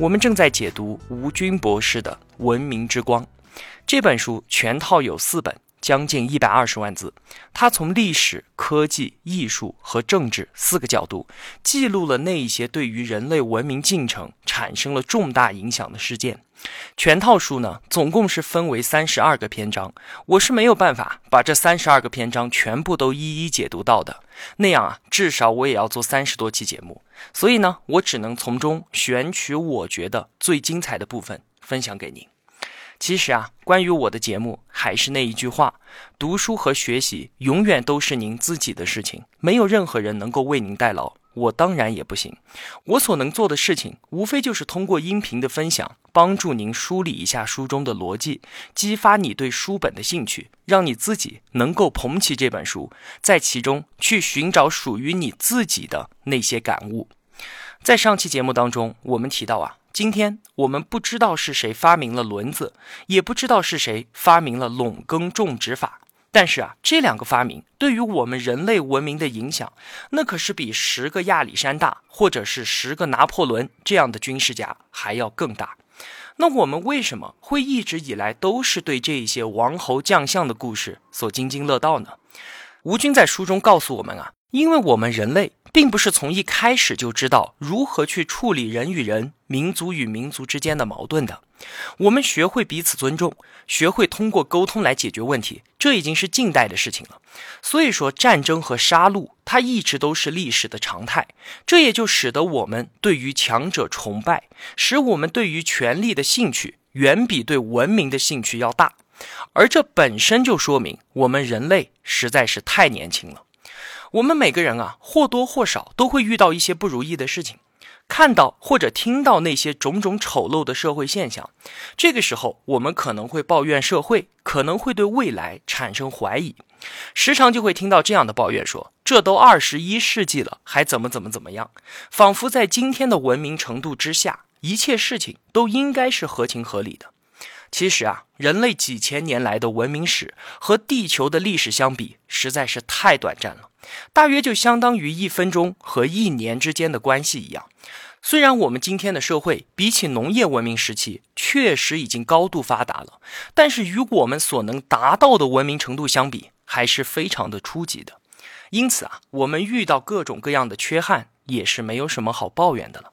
我们正在解读吴军博士的《文明之光》这本书，全套有四本，将近一百二十万字。他从历史、科技、艺术和政治四个角度，记录了那一些对于人类文明进程产生了重大影响的事件。全套书呢，总共是分为三十二个篇章。我是没有办法把这三十二个篇章全部都一一解读到的，那样啊，至少我也要做三十多期节目。所以呢，我只能从中选取我觉得最精彩的部分分享给您。其实啊，关于我的节目，还是那一句话：读书和学习永远都是您自己的事情，没有任何人能够为您代劳。我当然也不行，我所能做的事情，无非就是通过音频的分享，帮助您梳理一下书中的逻辑，激发你对书本的兴趣，让你自己能够捧起这本书，在其中去寻找属于你自己的那些感悟。在上期节目当中，我们提到啊，今天我们不知道是谁发明了轮子，也不知道是谁发明了垄耕种植法。但是啊，这两个发明对于我们人类文明的影响，那可是比十个亚历山大或者是十个拿破仑这样的军事家还要更大。那我们为什么会一直以来都是对这些王侯将相的故事所津津乐道呢？吴军在书中告诉我们啊，因为我们人类。并不是从一开始就知道如何去处理人与人、民族与民族之间的矛盾的。我们学会彼此尊重，学会通过沟通来解决问题，这已经是近代的事情了。所以说，战争和杀戮它一直都是历史的常态。这也就使得我们对于强者崇拜，使我们对于权力的兴趣远比对文明的兴趣要大。而这本身就说明我们人类实在是太年轻了。我们每个人啊，或多或少都会遇到一些不如意的事情，看到或者听到那些种种丑陋的社会现象，这个时候我们可能会抱怨社会，可能会对未来产生怀疑，时常就会听到这样的抱怨：说这都二十一世纪了，还怎么怎么怎么样？仿佛在今天的文明程度之下，一切事情都应该是合情合理的。其实啊，人类几千年来的文明史和地球的历史相比，实在是太短暂了。大约就相当于一分钟和一年之间的关系一样。虽然我们今天的社会比起农业文明时期确实已经高度发达了，但是与我们所能达到的文明程度相比，还是非常的初级的。因此啊，我们遇到各种各样的缺憾，也是没有什么好抱怨的了。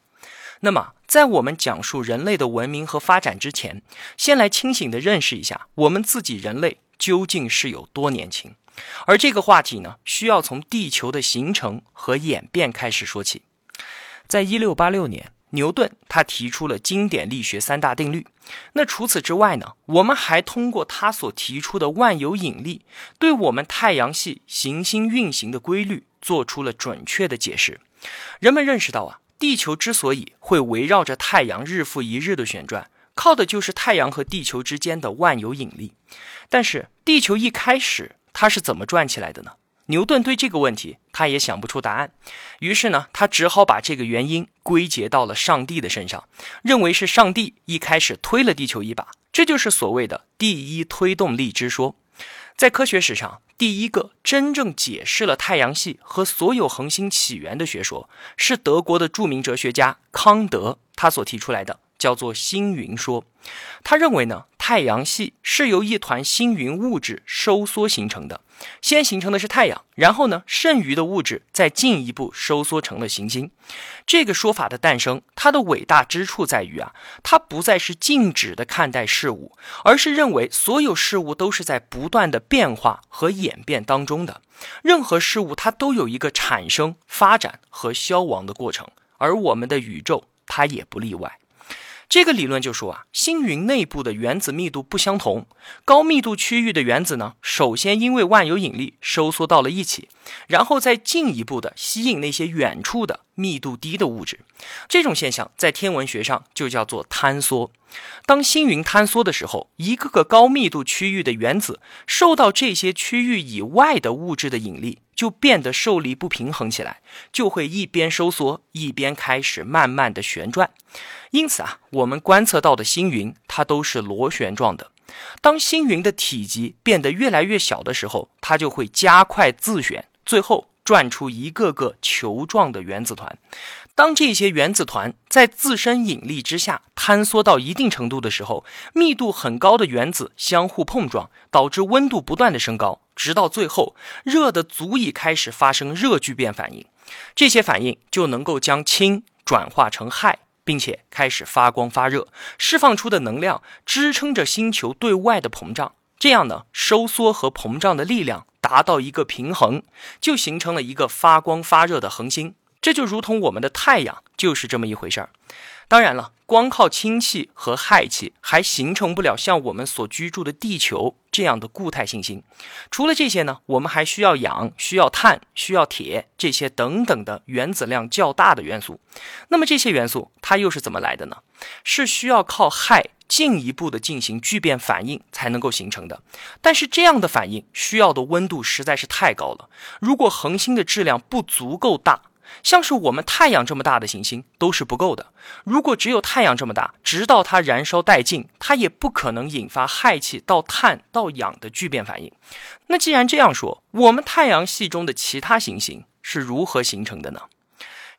那么，在我们讲述人类的文明和发展之前，先来清醒地认识一下我们自己人类究竟是有多年轻。而这个话题呢，需要从地球的形成和演变开始说起。在一六八六年，牛顿他提出了经典力学三大定律。那除此之外呢，我们还通过他所提出的万有引力，对我们太阳系行星运行的规律做出了准确的解释。人们认识到啊，地球之所以会围绕着太阳日复一日的旋转，靠的就是太阳和地球之间的万有引力。但是地球一开始。它是怎么转起来的呢？牛顿对这个问题他也想不出答案，于是呢，他只好把这个原因归结到了上帝的身上，认为是上帝一开始推了地球一把，这就是所谓的第一推动力之说。在科学史上，第一个真正解释了太阳系和所有恒星起源的学说，是德国的著名哲学家康德他所提出来的。叫做星云说，他认为呢，太阳系是由一团星云物质收缩形成的。先形成的是太阳，然后呢，剩余的物质再进一步收缩成了行星。这个说法的诞生，它的伟大之处在于啊，它不再是静止的看待事物，而是认为所有事物都是在不断的变化和演变当中的。任何事物它都有一个产生、发展和消亡的过程，而我们的宇宙它也不例外。这个理论就说啊，星云内部的原子密度不相同，高密度区域的原子呢，首先因为万有引力收缩到了一起，然后再进一步的吸引那些远处的密度低的物质。这种现象在天文学上就叫做坍缩。当星云坍缩的时候，一个个高密度区域的原子受到这些区域以外的物质的引力，就变得受力不平衡起来，就会一边收缩一边开始慢慢的旋转。因此啊，我们观测到的星云它都是螺旋状的。当星云的体积变得越来越小的时候，它就会加快自旋，最后转出一个个球状的原子团。当这些原子团在自身引力之下坍缩到一定程度的时候，密度很高的原子相互碰撞，导致温度不断的升高，直到最后热的足以开始发生热聚变反应。这些反应就能够将氢转化成氦，并且开始发光发热，释放出的能量支撑着星球对外的膨胀。这样呢，收缩和膨胀的力量达到一个平衡，就形成了一个发光发热的恒星。这就如同我们的太阳就是这么一回事儿。当然了，光靠氢气和氦气还形成不了像我们所居住的地球这样的固态行星。除了这些呢，我们还需要氧、需要碳、需要铁这些等等的原子量较大的元素。那么这些元素它又是怎么来的呢？是需要靠氦进一步的进行聚变反应才能够形成的。但是这样的反应需要的温度实在是太高了。如果恒星的质量不足够大，像是我们太阳这么大的行星都是不够的。如果只有太阳这么大，直到它燃烧殆尽，它也不可能引发氦气到碳到氧的聚变反应。那既然这样说，我们太阳系中的其他行星是如何形成的呢？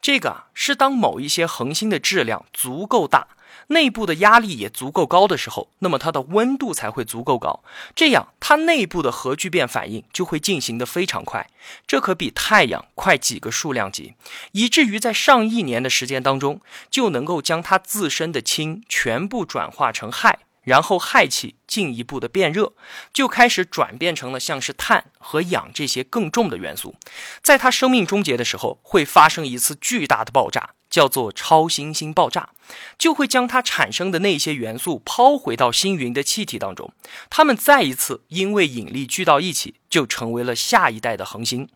这个啊，是当某一些恒星的质量足够大。内部的压力也足够高的时候，那么它的温度才会足够高，这样它内部的核聚变反应就会进行的非常快，这可比太阳快几个数量级，以至于在上亿年的时间当中，就能够将它自身的氢全部转化成氦。然后氦气进一步的变热，就开始转变成了像是碳和氧这些更重的元素，在它生命终结的时候，会发生一次巨大的爆炸，叫做超新星爆炸，就会将它产生的那些元素抛回到星云的气体当中，它们再一次因为引力聚到一起，就成为了下一代的恒星。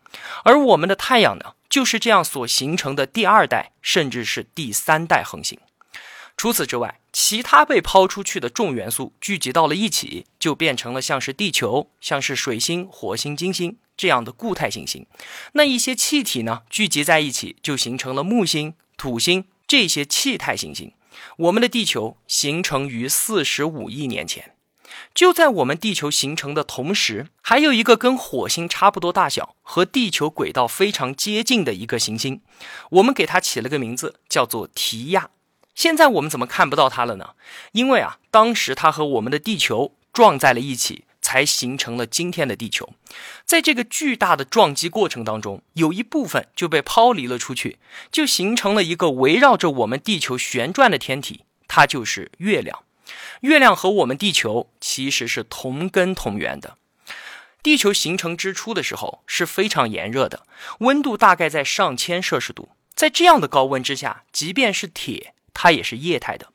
而我们的太阳呢，就是这样所形成的第二代，甚至是第三代恒星。除此之外，其他被抛出去的重元素聚集到了一起，就变成了像是地球、像是水星、火星、金星这样的固态行星。那一些气体呢，聚集在一起，就形成了木星、土星这些气态行星。我们的地球形成于四十五亿年前。就在我们地球形成的同时，还有一个跟火星差不多大小、和地球轨道非常接近的一个行星，我们给它起了个名字，叫做提亚。现在我们怎么看不到它了呢？因为啊，当时它和我们的地球撞在了一起，才形成了今天的地球。在这个巨大的撞击过程当中，有一部分就被抛离了出去，就形成了一个围绕着我们地球旋转的天体，它就是月亮。月亮和我们地球其实是同根同源的。地球形成之初的时候是非常炎热的，温度大概在上千摄氏度。在这样的高温之下，即便是铁。它也是液态的，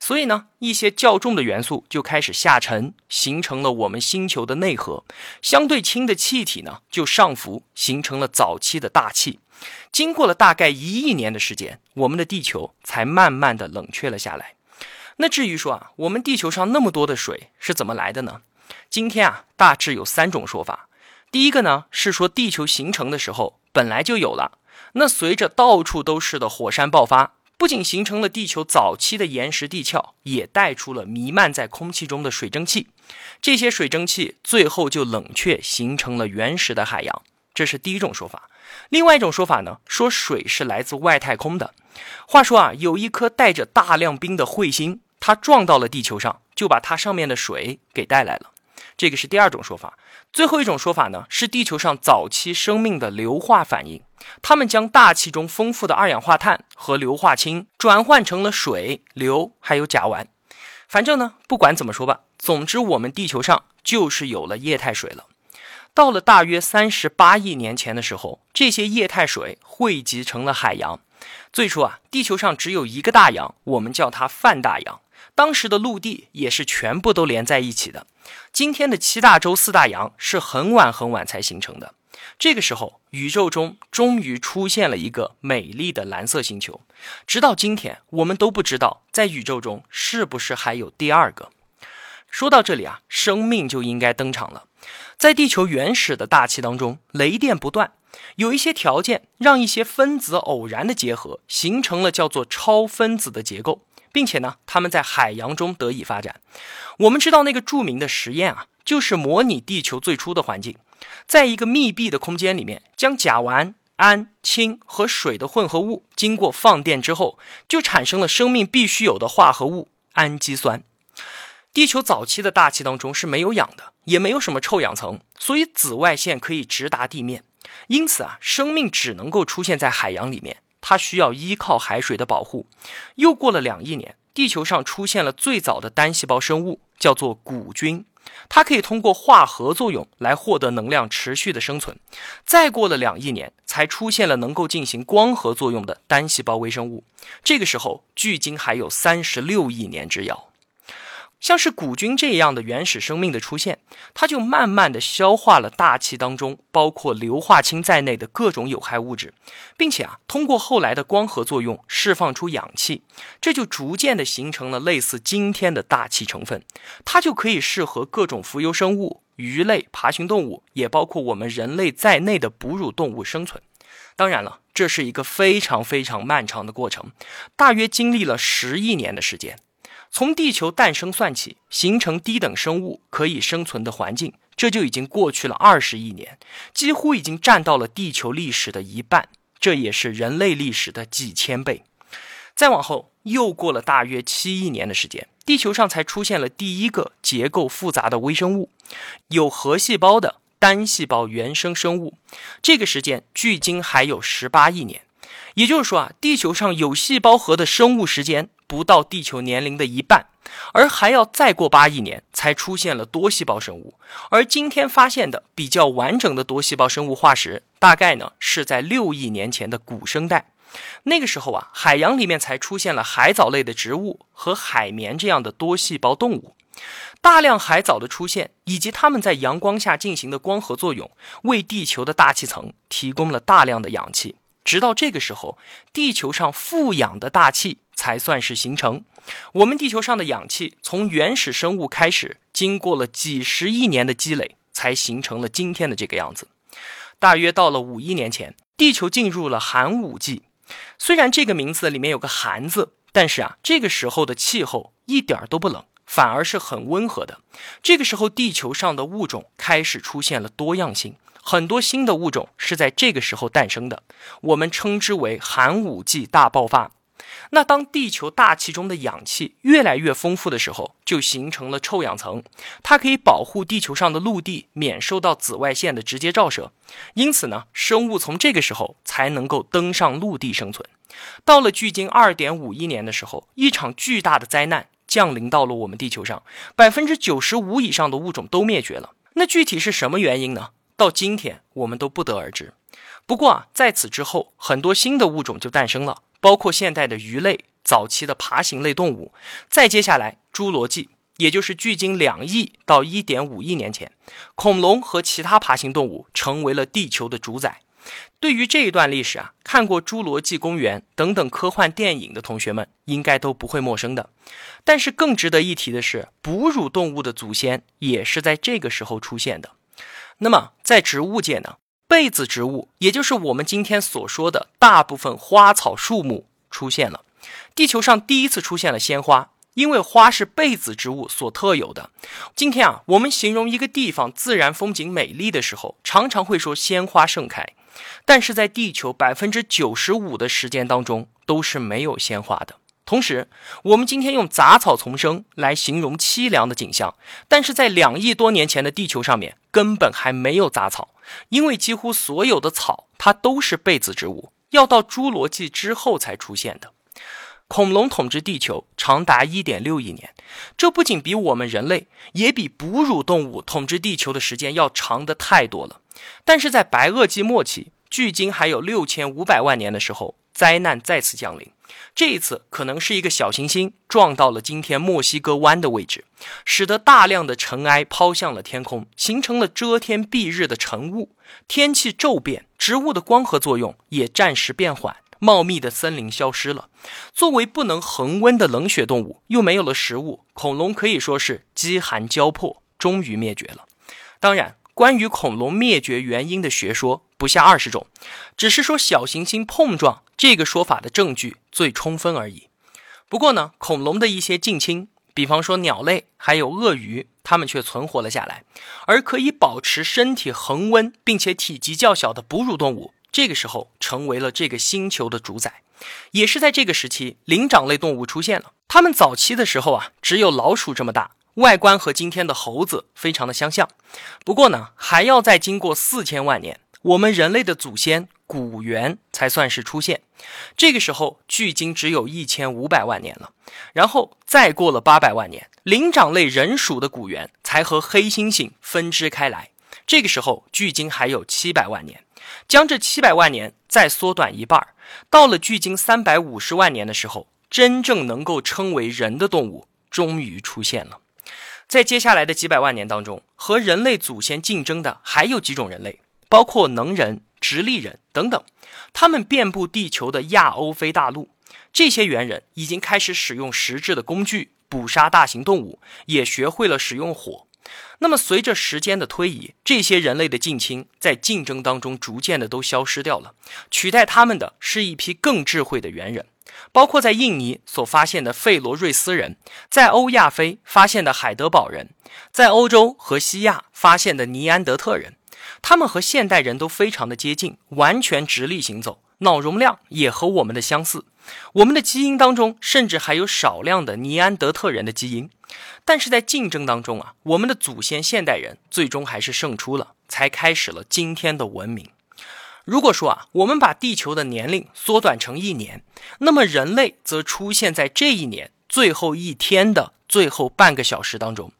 所以呢，一些较重的元素就开始下沉，形成了我们星球的内核。相对轻的气体呢，就上浮，形成了早期的大气。经过了大概一亿年的时间，我们的地球才慢慢的冷却了下来。那至于说啊，我们地球上那么多的水是怎么来的呢？今天啊，大致有三种说法。第一个呢，是说地球形成的时候本来就有了，那随着到处都是的火山爆发。不仅形成了地球早期的岩石地壳，也带出了弥漫在空气中的水蒸气。这些水蒸气最后就冷却，形成了原始的海洋。这是第一种说法。另外一种说法呢，说水是来自外太空的。话说啊，有一颗带着大量冰的彗星，它撞到了地球上，就把它上面的水给带来了。这个是第二种说法。最后一种说法呢，是地球上早期生命的硫化反应，它们将大气中丰富的二氧化碳和硫化氢转换成了水、硫还有甲烷。反正呢，不管怎么说吧，总之我们地球上就是有了液态水了。到了大约三十八亿年前的时候，这些液态水汇集成了海洋，最初啊，地球上只有一个大洋，我们叫它泛大洋。当时的陆地也是全部都连在一起的。今天的七大洲四大洋是很晚很晚才形成的。这个时候，宇宙中终于出现了一个美丽的蓝色星球。直到今天，我们都不知道在宇宙中是不是还有第二个。说到这里啊，生命就应该登场了。在地球原始的大气当中，雷电不断，有一些条件让一些分子偶然的结合，形成了叫做超分子的结构。并且呢，它们在海洋中得以发展。我们知道那个著名的实验啊，就是模拟地球最初的环境，在一个密闭的空间里面，将甲烷、氨、氢和水的混合物经过放电之后，就产生了生命必须有的化合物氨基酸。地球早期的大气当中是没有氧的，也没有什么臭氧层，所以紫外线可以直达地面，因此啊，生命只能够出现在海洋里面。它需要依靠海水的保护。又过了两亿年，地球上出现了最早的单细胞生物，叫做古菌。它可以通过化合作用来获得能量，持续的生存。再过了两亿年，才出现了能够进行光合作用的单细胞微生物。这个时候，距今还有三十六亿年之遥。像是古菌这样的原始生命的出现，它就慢慢的消化了大气当中包括硫化氢在内的各种有害物质，并且啊，通过后来的光合作用释放出氧气，这就逐渐的形成了类似今天的大气成分，它就可以适合各种浮游生物、鱼类、爬行动物，也包括我们人类在内的哺乳动物生存。当然了，这是一个非常非常漫长的过程，大约经历了十亿年的时间。从地球诞生算起，形成低等生物可以生存的环境，这就已经过去了二十亿年，几乎已经占到了地球历史的一半，这也是人类历史的几千倍。再往后，又过了大约七亿年的时间，地球上才出现了第一个结构复杂的微生物，有核细胞的单细胞原生生物。这个时间距今还有十八亿年，也就是说啊，地球上有细胞核的生物时间。不到地球年龄的一半，而还要再过八亿年才出现了多细胞生物。而今天发现的比较完整的多细胞生物化石，大概呢是在六亿年前的古生代。那个时候啊，海洋里面才出现了海藻类的植物和海绵这样的多细胞动物。大量海藻的出现，以及它们在阳光下进行的光合作用，为地球的大气层提供了大量的氧气。直到这个时候，地球上富氧的大气。才算是形成。我们地球上的氧气从原始生物开始，经过了几十亿年的积累，才形成了今天的这个样子。大约到了五亿年前，地球进入了寒武纪。虽然这个名字里面有个“寒”字，但是啊，这个时候的气候一点都不冷，反而是很温和的。这个时候，地球上的物种开始出现了多样性，很多新的物种是在这个时候诞生的。我们称之为寒武纪大爆发。那当地球大气中的氧气越来越丰富的时候，就形成了臭氧层，它可以保护地球上的陆地免受到紫外线的直接照射。因此呢，生物从这个时候才能够登上陆地生存。到了距今二点五亿年的时候，一场巨大的灾难降临到了我们地球上，百分之九十五以上的物种都灭绝了。那具体是什么原因呢？到今天我们都不得而知。不过啊，在此之后，很多新的物种就诞生了。包括现代的鱼类、早期的爬行类动物，再接下来侏罗纪，也就是距今两亿到一点五亿年前，恐龙和其他爬行动物成为了地球的主宰。对于这一段历史啊，看过《侏罗纪公园》等等科幻电影的同学们应该都不会陌生的。但是更值得一提的是，哺乳动物的祖先也是在这个时候出现的。那么在植物界呢？被子植物，也就是我们今天所说的大部分花草树木出现了。地球上第一次出现了鲜花，因为花是被子植物所特有的。今天啊，我们形容一个地方自然风景美丽的时候，常常会说鲜花盛开。但是在地球百分之九十五的时间当中，都是没有鲜花的。同时，我们今天用杂草丛生来形容凄凉的景象，但是在两亿多年前的地球上面根本还没有杂草，因为几乎所有的草它都是被子植物，要到侏罗纪之后才出现的。恐龙统治地球长达一点六亿年，这不仅比我们人类，也比哺乳动物统治地球的时间要长的太多了。但是在白垩纪末期，距今还有六千五百万年的时候。灾难再次降临。这一次可能是一个小行星撞到了今天墨西哥湾的位置，使得大量的尘埃抛向了天空，形成了遮天蔽日的晨雾。天气骤变，植物的光合作用也暂时变缓，茂密的森林消失了。作为不能恒温的冷血动物，又没有了食物，恐龙可以说是饥寒交迫，终于灭绝了。当然。关于恐龙灭绝原因的学说不下二十种，只是说小行星碰撞这个说法的证据最充分而已。不过呢，恐龙的一些近亲，比方说鸟类还有鳄鱼，它们却存活了下来。而可以保持身体恒温并且体积较小的哺乳动物，这个时候成为了这个星球的主宰。也是在这个时期，灵长类动物出现了。它们早期的时候啊，只有老鼠这么大。外观和今天的猴子非常的相像，不过呢，还要再经过四千万年，我们人类的祖先古猿才算是出现。这个时候，距今只有一千五百万年了。然后再过了八百万年，灵长类人属的古猿才和黑猩猩分支开来。这个时候，距今还有七百万年。将这七百万年再缩短一半，到了距今三百五十万年的时候，真正能够称为人的动物终于出现了。在接下来的几百万年当中，和人类祖先竞争的还有几种人类，包括能人、直立人等等。他们遍布地球的亚欧非大陆。这些猿人已经开始使用实质的工具捕杀大型动物，也学会了使用火。那么，随着时间的推移，这些人类的近亲在竞争当中逐渐的都消失掉了，取代他们的是一批更智慧的猿人。包括在印尼所发现的费罗瑞斯人，在欧亚非发现的海德堡人，在欧洲和西亚发现的尼安德特人，他们和现代人都非常的接近，完全直立行走，脑容量也和我们的相似。我们的基因当中甚至还有少量的尼安德特人的基因。但是在竞争当中啊，我们的祖先现代人最终还是胜出了，才开始了今天的文明。如果说啊，我们把地球的年龄缩短成一年，那么人类则出现在这一年最后一天的最后半个小时当中。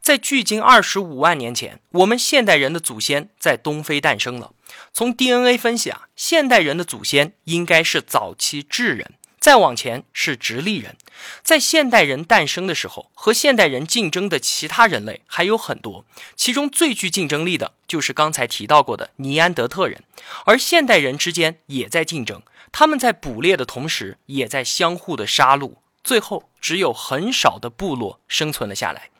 在距今二十五万年前，我们现代人的祖先在东非诞生了。从 DNA 分析啊，现代人的祖先应该是早期智人。再往前是直立人，在现代人诞生的时候，和现代人竞争的其他人类还有很多，其中最具竞争力的就是刚才提到过的尼安德特人，而现代人之间也在竞争，他们在捕猎的同时，也在相互的杀戮，最后只有很少的部落生存了下来。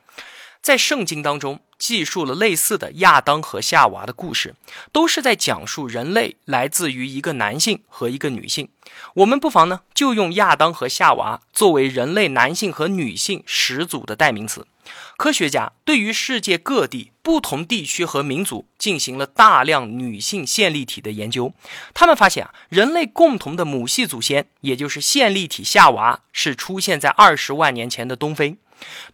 在圣经当中记述了类似的亚当和夏娃的故事，都是在讲述人类来自于一个男性和一个女性。我们不妨呢就用亚当和夏娃作为人类男性和女性始祖的代名词。科学家对于世界各地不同地区和民族进行了大量女性线粒体的研究，他们发现啊，人类共同的母系祖先，也就是线粒体夏娃，是出现在二十万年前的东非。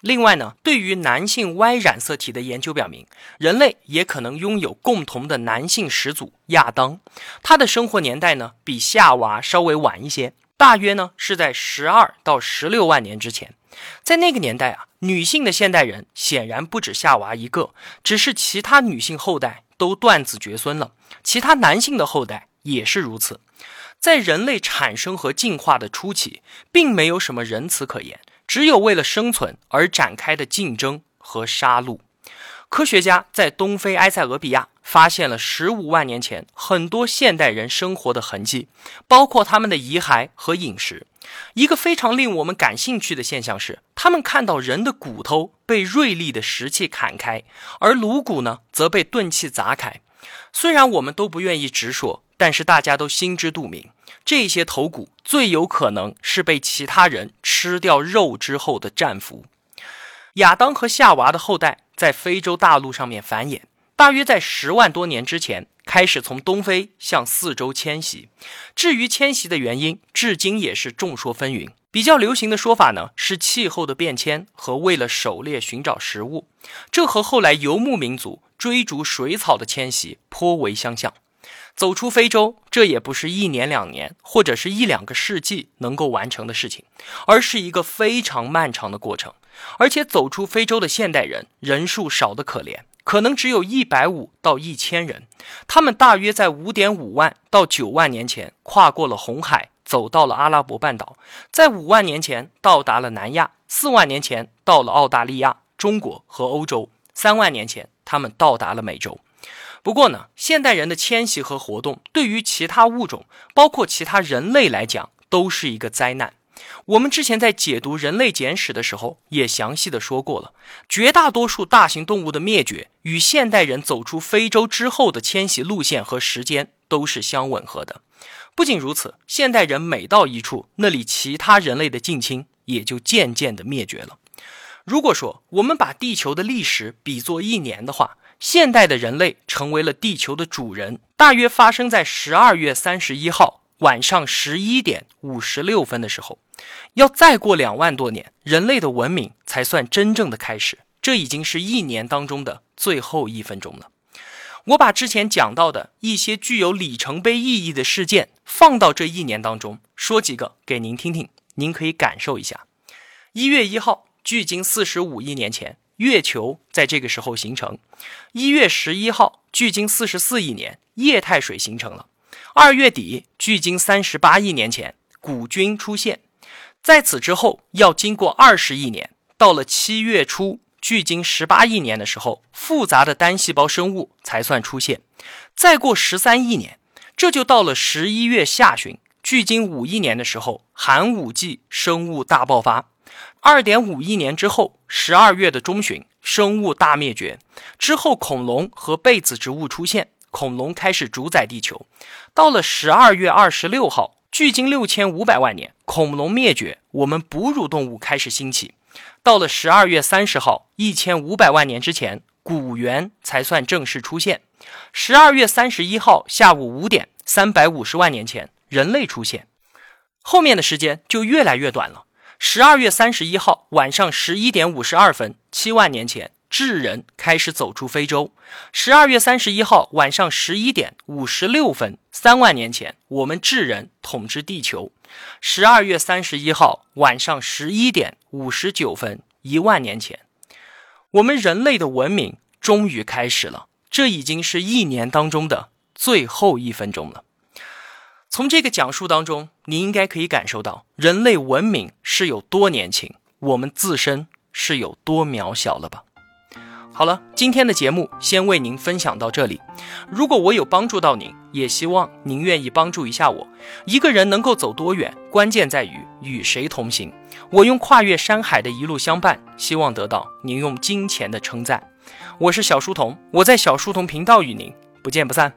另外呢，对于男性 Y 染色体的研究表明，人类也可能拥有共同的男性始祖亚当。他的生活年代呢，比夏娃稍微晚一些，大约呢是在十二到十六万年之前。在那个年代啊，女性的现代人显然不止夏娃一个，只是其他女性后代都断子绝孙了，其他男性的后代也是如此。在人类产生和进化的初期，并没有什么仁慈可言。只有为了生存而展开的竞争和杀戮。科学家在东非埃塞俄比亚发现了十五万年前很多现代人生活的痕迹，包括他们的遗骸和饮食。一个非常令我们感兴趣的现象是，他们看到人的骨头被锐利的石器砍开，而颅骨呢则被钝器砸开。虽然我们都不愿意直说，但是大家都心知肚明。这些头骨最有可能是被其他人吃掉肉之后的战俘。亚当和夏娃的后代在非洲大陆上面繁衍，大约在十万多年之前开始从东非向四周迁徙。至于迁徙的原因，至今也是众说纷纭。比较流行的说法呢是气候的变迁和为了狩猎寻找食物，这和后来游牧民族追逐水草的迁徙颇为相像。走出非洲，这也不是一年两年或者是一两个世纪能够完成的事情，而是一个非常漫长的过程。而且走出非洲的现代人人数少得可怜，可能只有一百五到一千人。他们大约在五点五万到九万年前跨过了红海，走到了阿拉伯半岛，在五万年前到达了南亚，四万年前到了澳大利亚、中国和欧洲，三万年前他们到达了美洲。不过呢，现代人的迁徙和活动对于其他物种，包括其他人类来讲，都是一个灾难。我们之前在解读《人类简史》的时候，也详细的说过了，绝大多数大型动物的灭绝与现代人走出非洲之后的迁徙路线和时间都是相吻合的。不仅如此，现代人每到一处，那里其他人类的近亲也就渐渐的灭绝了。如果说我们把地球的历史比作一年的话，现代的人类成为了地球的主人，大约发生在十二月三十一号晚上十一点五十六分的时候。要再过两万多年，人类的文明才算真正的开始。这已经是一年当中的最后一分钟了。我把之前讲到的一些具有里程碑意义的事件放到这一年当中，说几个给您听听，您可以感受一下。一月一号，距今四十五亿年前。月球在这个时候形成。一月十一号，距今四十四亿年，液态水形成了。二月底，距今三十八亿年前，古菌出现。在此之后，要经过二十亿年，到了七月初，距今十八亿年的时候，复杂的单细胞生物才算出现。再过十三亿年，这就到了十一月下旬，距今五亿年的时候，寒武纪生物大爆发。二点五亿年之后，十二月的中旬，生物大灭绝之后，恐龙和被子植物出现，恐龙开始主宰地球。到了十二月二十六号，距今六千五百万年，恐龙灭绝，我们哺乳动物开始兴起。到了十二月三十号，一千五百万年之前，古猿才算正式出现。十二月三十一号下午五点，三百五十万年前，人类出现。后面的时间就越来越短了。十二月三十一号晚上十一点五十二分，七万年前，智人开始走出非洲。十二月三十一号晚上十一点五十六分，三万年前，我们智人统治地球。十二月三十一号晚上十一点五十九分，一万年前，我们人类的文明终于开始了。这已经是一年当中的最后一分钟了。从这个讲述当中，你应该可以感受到人类文明是有多年轻，我们自身是有多渺小了吧？好了，今天的节目先为您分享到这里。如果我有帮助到您，也希望您愿意帮助一下我。一个人能够走多远，关键在于与谁同行。我用跨越山海的一路相伴，希望得到您用金钱的称赞。我是小书童，我在小书童频道与您不见不散。